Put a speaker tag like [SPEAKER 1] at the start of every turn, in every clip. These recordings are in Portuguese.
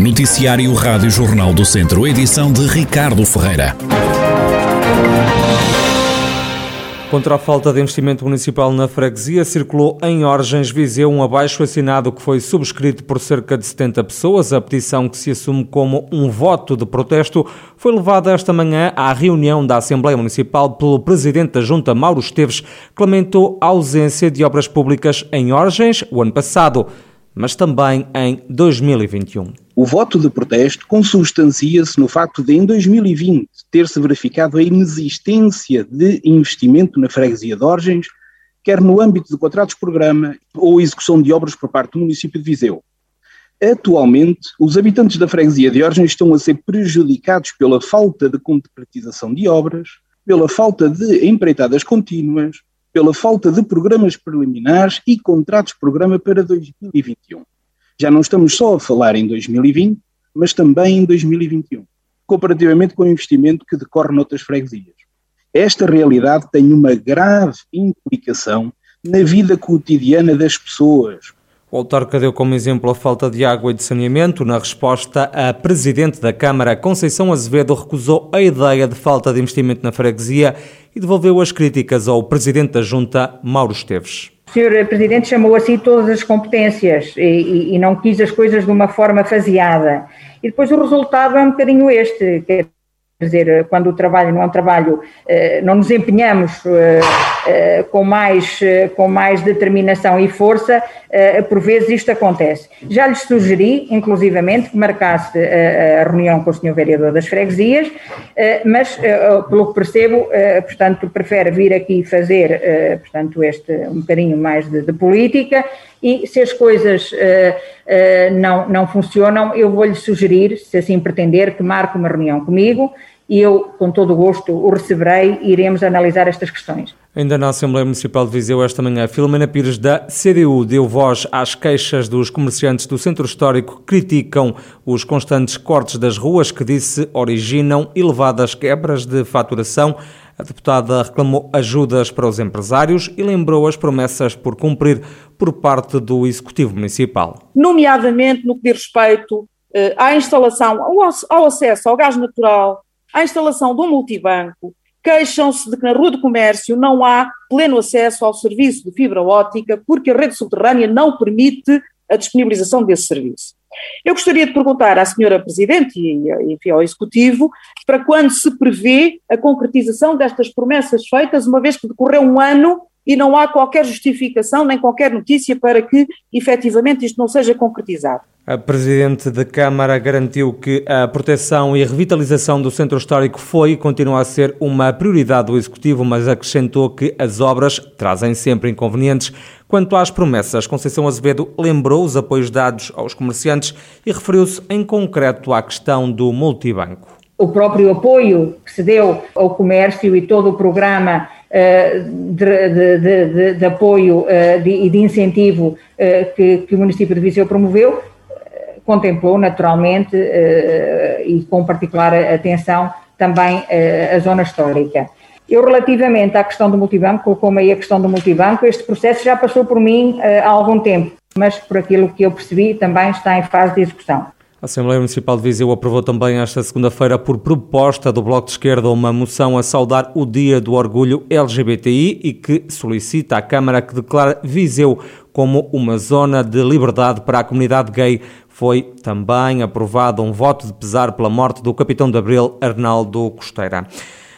[SPEAKER 1] Noticiário Rádio Jornal do Centro, edição de Ricardo Ferreira.
[SPEAKER 2] Contra a falta de investimento municipal na freguesia, circulou em Orgens Viseu um abaixo assinado que foi subscrito por cerca de 70 pessoas. A petição, que se assume como um voto de protesto, foi levada esta manhã à reunião da Assembleia Municipal pelo Presidente da Junta, Mauro Esteves, que lamentou a ausência de obras públicas em Orgens o ano passado mas também em 2021.
[SPEAKER 3] O voto de protesto consubstancia-se no facto de, em 2020, ter-se verificado a inexistência de investimento na freguesia de Orgens, quer no âmbito de contratos-programa ou execução de obras por parte do município de Viseu. Atualmente, os habitantes da freguesia de Orgens estão a ser prejudicados pela falta de concretização de obras, pela falta de empreitadas contínuas, pela falta de programas preliminares e contratos-programa para 2021. Já não estamos só a falar em 2020, mas também em 2021, comparativamente com o investimento que decorre noutras freguesias. Esta realidade tem uma grave implicação na vida cotidiana das pessoas,
[SPEAKER 2] o autarca deu como exemplo a falta de água e de saneamento. Na resposta, a presidente da Câmara, Conceição Azevedo, recusou a ideia de falta de investimento na freguesia e devolveu as críticas ao presidente da Junta, Mauro Esteves.
[SPEAKER 4] O senhor Presidente chamou assim todas as competências e, e, não quis as coisas de uma forma faseada. E depois o resultado é um bocadinho este, quer dizer, quando o trabalho não é um trabalho, eh, não nos empenhamos eh, eh, com mais, com mais determinação e força, por vezes isto acontece. Já lhes sugeri, inclusivamente, que marcasse a reunião com o Sr. Vereador das Freguesias, mas, pelo que percebo, portanto, prefere vir aqui fazer, portanto, este um bocadinho mais de, de política e se as coisas não, não funcionam, eu vou-lhe sugerir, se assim pretender, que marque uma reunião comigo, e eu, com todo o gosto, o receberei e iremos analisar estas questões.
[SPEAKER 2] Ainda na Assembleia Municipal de Viseu, esta manhã, Filomena Pires, da CDU, deu voz às queixas dos comerciantes do Centro Histórico que criticam os constantes cortes das ruas que, disse, originam elevadas quebras de faturação. A deputada reclamou ajudas para os empresários e lembrou as promessas por cumprir por parte do Executivo Municipal.
[SPEAKER 5] Nomeadamente no que diz respeito eh, à instalação, ao acesso ao gás natural, à instalação um multibanco, queixam-se de que na Rua do Comércio não há pleno acesso ao serviço de fibra óptica porque a rede subterrânea não permite a disponibilização desse serviço. Eu gostaria de perguntar à senhora Presidente e, enfim, ao Executivo para quando se prevê a concretização destas promessas feitas, uma vez que decorreu um ano e não há qualquer justificação nem qualquer notícia para que efetivamente isto não seja concretizado.
[SPEAKER 2] A Presidente da Câmara garantiu que a proteção e a revitalização do Centro Histórico foi e continua a ser uma prioridade do Executivo, mas acrescentou que as obras trazem sempre inconvenientes. Quanto às promessas, Conceição Azevedo lembrou os apoios dados aos comerciantes e referiu-se em concreto à questão do multibanco.
[SPEAKER 4] O próprio apoio que se deu ao comércio e todo o programa eh, de, de, de, de apoio e de, incentivo eh, que, que, o município de Viseu promoveu, eh, contemplou naturalmente e com particular atenção também a zona histórica. Eu, relativamente à questão do multibanco, colocou-me aí a questão do multibanco, este processo já passou por mim há algum tempo, mas por aquilo que eu percebi também está em fase de execução.
[SPEAKER 2] A Assembleia Municipal de Viseu aprovou também esta segunda-feira, por proposta do Bloco de Esquerda, uma moção a saudar o Dia do Orgulho LGBTI e que solicita à Câmara que declare Viseu como uma zona de liberdade para a comunidade gay. Foi também aprovado um voto de pesar pela morte do capitão de Abril, Arnaldo Costeira.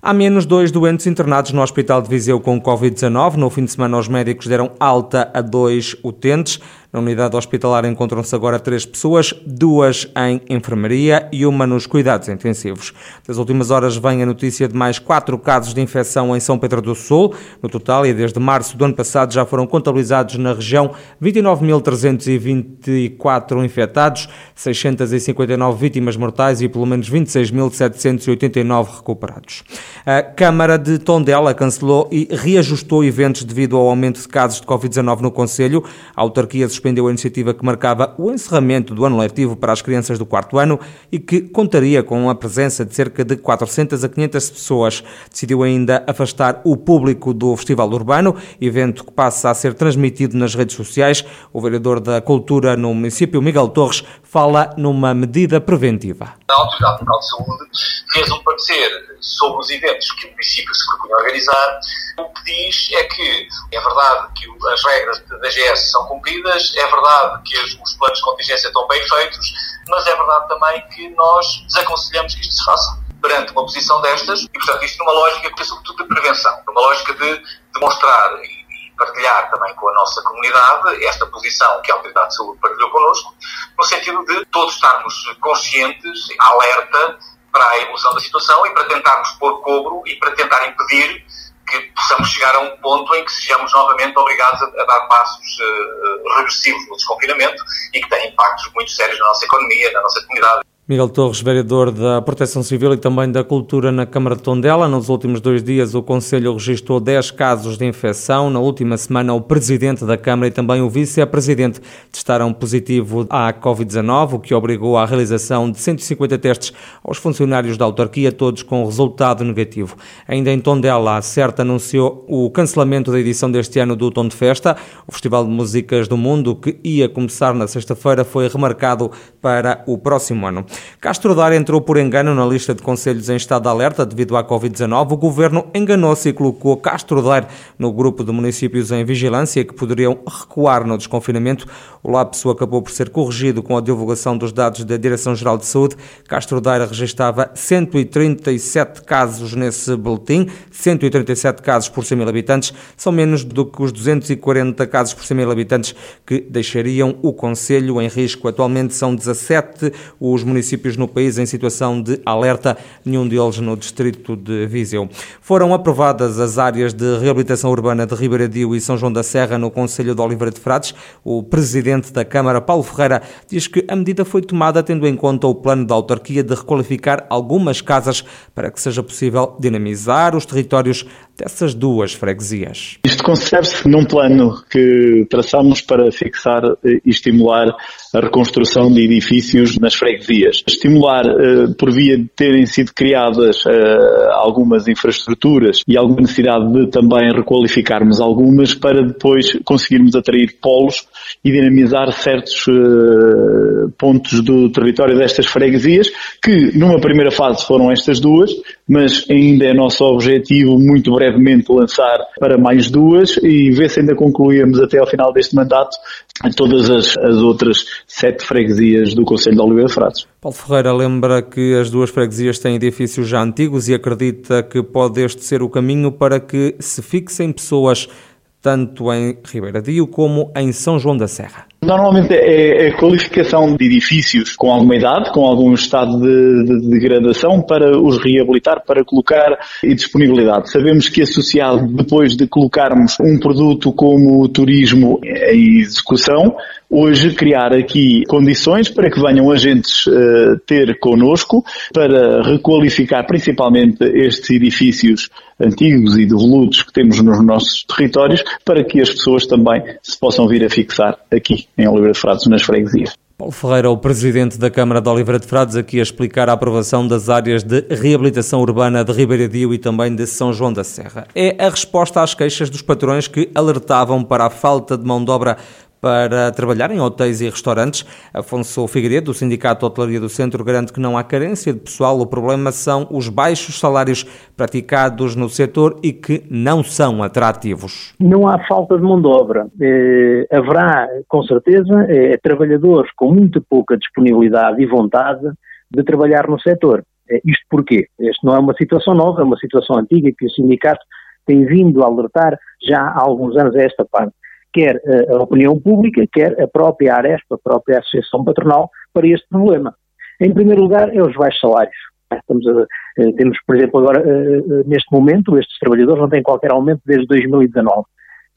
[SPEAKER 2] Há menos dois doentes internados no Hospital de Viseu com Covid-19. No fim de semana, os médicos deram alta a dois utentes. Na unidade hospitalar encontram-se agora três pessoas, duas em enfermaria e uma nos cuidados intensivos. Das últimas horas vem a notícia de mais quatro casos de infecção em São Pedro do Sul. No total, e desde março do ano passado, já foram contabilizados na região 29.324 infectados, 659 vítimas mortais e pelo menos 26.789 recuperados. A Câmara de Tondela cancelou e reajustou eventos devido ao aumento de casos de Covid-19 no Conselho. A autarquia suspendeu suspendeu a iniciativa que marcava o encerramento do ano letivo para as crianças do quarto ano e que contaria com a presença de cerca de 400 a 500 pessoas. Decidiu ainda afastar o público do Festival Urbano, evento que passa a ser transmitido nas redes sociais. O vereador da Cultura no município, Miguel Torres, fala numa medida preventiva.
[SPEAKER 6] A Autoridade Local de Saúde fez um parecer sobre os eventos que o município se propunha organizar. O que diz é que é verdade que as regras da GS são cumpridas, é verdade que os planos de contingência estão bem feitos, mas é verdade também que nós desaconselhamos que isto se faça perante uma posição destas e, portanto, isto numa lógica que é sobretudo de prevenção, numa lógica de demonstrar e partilhar também com a nossa comunidade esta posição que a Autoridade de Saúde partilhou connosco, no sentido de todos estarmos conscientes, alerta para a evolução da situação e para tentarmos pôr cobro e para tentar impedir que possamos chegar a um ponto em que sejamos novamente obrigados a, a dar passos uh, regressivos no desconfinamento e que têm impactos muito sérios na nossa economia, na nossa comunidade.
[SPEAKER 2] Miguel Torres, vereador da Proteção Civil e também da Cultura na Câmara de Tondela. Nos últimos dois dias, o Conselho registrou 10 casos de infecção. Na última semana, o Presidente da Câmara e também o Vice-Presidente testaram positivo à Covid-19, o que obrigou à realização de 150 testes aos funcionários da autarquia, todos com resultado negativo. Ainda em Tondela, a CERT anunciou o cancelamento da edição deste ano do Tom de Festa. O Festival de Músicas do Mundo, que ia começar na sexta-feira, foi remarcado para o próximo ano. Castro Daire entrou por engano na lista de conselhos em estado de alerta devido à Covid-19. O governo enganou-se e colocou Castro Daire no grupo de municípios em vigilância que poderiam recuar no desconfinamento. O lapso acabou por ser corrigido com a divulgação dos dados da Direção-Geral de Saúde. Castro Daire registrava 137 casos nesse boletim, 137 casos por 100 mil habitantes. São menos do que os 240 casos por 100 mil habitantes que deixariam o Conselho em risco. Atualmente são 17 os municípios municípios no país em situação de alerta, nenhum deles no distrito de Viseu. Foram aprovadas as áreas de reabilitação urbana de Ribeiradio e São João da Serra no Conselho de Oliveira de Frades. O presidente da Câmara, Paulo Ferreira, diz que a medida foi tomada tendo em conta o plano da autarquia de requalificar algumas casas para que seja possível dinamizar os territórios dessas duas freguesias.
[SPEAKER 7] Isto concebe-se num plano que traçamos para fixar e estimular a reconstrução de edifícios nas freguesias. Estimular uh, por via de terem sido criadas uh, algumas infraestruturas e alguma necessidade de também requalificarmos algumas para depois conseguirmos atrair polos e dinamizar certos uh, pontos do território destas freguesias, que numa primeira fase foram estas duas, mas ainda é nosso objetivo muito brevemente lançar para mais duas e ver se ainda concluímos até ao final deste mandato todas as, as outras sete freguesias do Conselho de Oliveira de Frades.
[SPEAKER 2] Paulo Ferreira lembra que as duas freguesias têm edifícios já antigos e acredita que pode este ser o caminho para que se fixem pessoas tanto em Ribeira Dio como em São João da Serra.
[SPEAKER 7] Normalmente é, é a qualificação de edifícios com alguma idade, com algum estado de, de, degradação para os reabilitar, para colocar e disponibilidade. Sabemos que associado depois de colocarmos um produto como o turismo em execução, hoje criar aqui condições para que venham agentes uh, ter connosco para requalificar principalmente estes edifícios antigos e devolutos que temos nos nossos territórios para que as pessoas também se possam vir a fixar aqui em Oliveira de Frades, nas freguesias.
[SPEAKER 2] Paulo Ferreira, o presidente da Câmara de Oliveira de Frades, aqui a explicar a aprovação das áreas de reabilitação urbana de Ribeiradio e também de São João da Serra. É a resposta às queixas dos patrões que alertavam para a falta de mão de obra para trabalhar em hotéis e restaurantes. Afonso Figueiredo, do Sindicato de Hotelaria do Centro, garante que não há carência de pessoal. O problema são os baixos salários praticados no setor e que não são atrativos.
[SPEAKER 8] Não há falta de mão de obra. Eh, haverá, com certeza, eh, trabalhadores com muito pouca disponibilidade e vontade de trabalhar no setor. Eh, isto porquê? Isto não é uma situação nova, é uma situação antiga que o sindicato tem vindo a alertar já há alguns anos a esta parte quer a opinião pública, quer a própria Aresp, a própria Associação Patronal, para este problema. Em primeiro lugar, é os baixos salários. Estamos a, temos, por exemplo, agora, neste momento, estes trabalhadores não têm qualquer aumento desde 2019.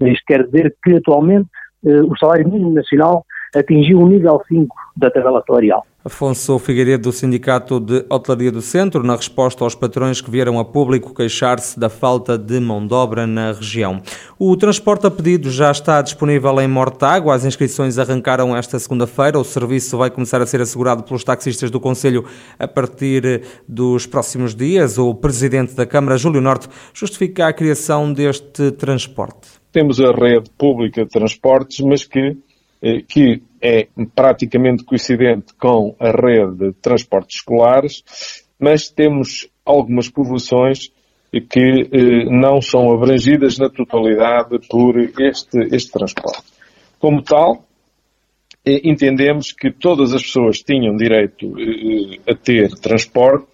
[SPEAKER 8] Isto quer dizer que, atualmente, o salário mínimo nacional atingiu o nível 5 da tabela salarial.
[SPEAKER 2] Afonso Figueiredo, do Sindicato de Hotelaria do Centro, na resposta aos patrões que vieram a público queixar-se da falta de mão de obra na região. O transporte a pedido já está disponível em Mortágua. As inscrições arrancaram esta segunda-feira. O serviço vai começar a ser assegurado pelos taxistas do Conselho a partir dos próximos dias. O presidente da Câmara, Júlio Norte, justifica a criação deste transporte.
[SPEAKER 9] Temos a rede pública de transportes, mas que eh, que é praticamente coincidente com a rede de transportes escolares, mas temos algumas povoações que eh, não são abrangidas na totalidade por este, este transporte. Como tal, eh, entendemos que todas as pessoas tinham direito a ter transporte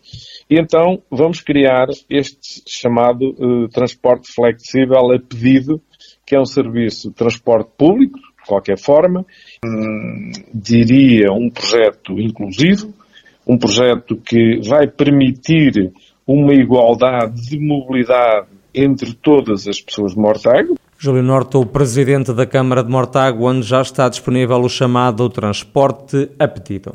[SPEAKER 9] e então vamos criar este chamado transporte flexível a pedido, que é um serviço de transporte público, qualquer forma. Hum, diria um projeto inclusivo, um projeto que vai permitir uma igualdade de mobilidade entre todas as pessoas de Mortágua.
[SPEAKER 2] Júlio Norte, o presidente da Câmara de Mortágua, onde já está disponível o chamado transporte a pedido.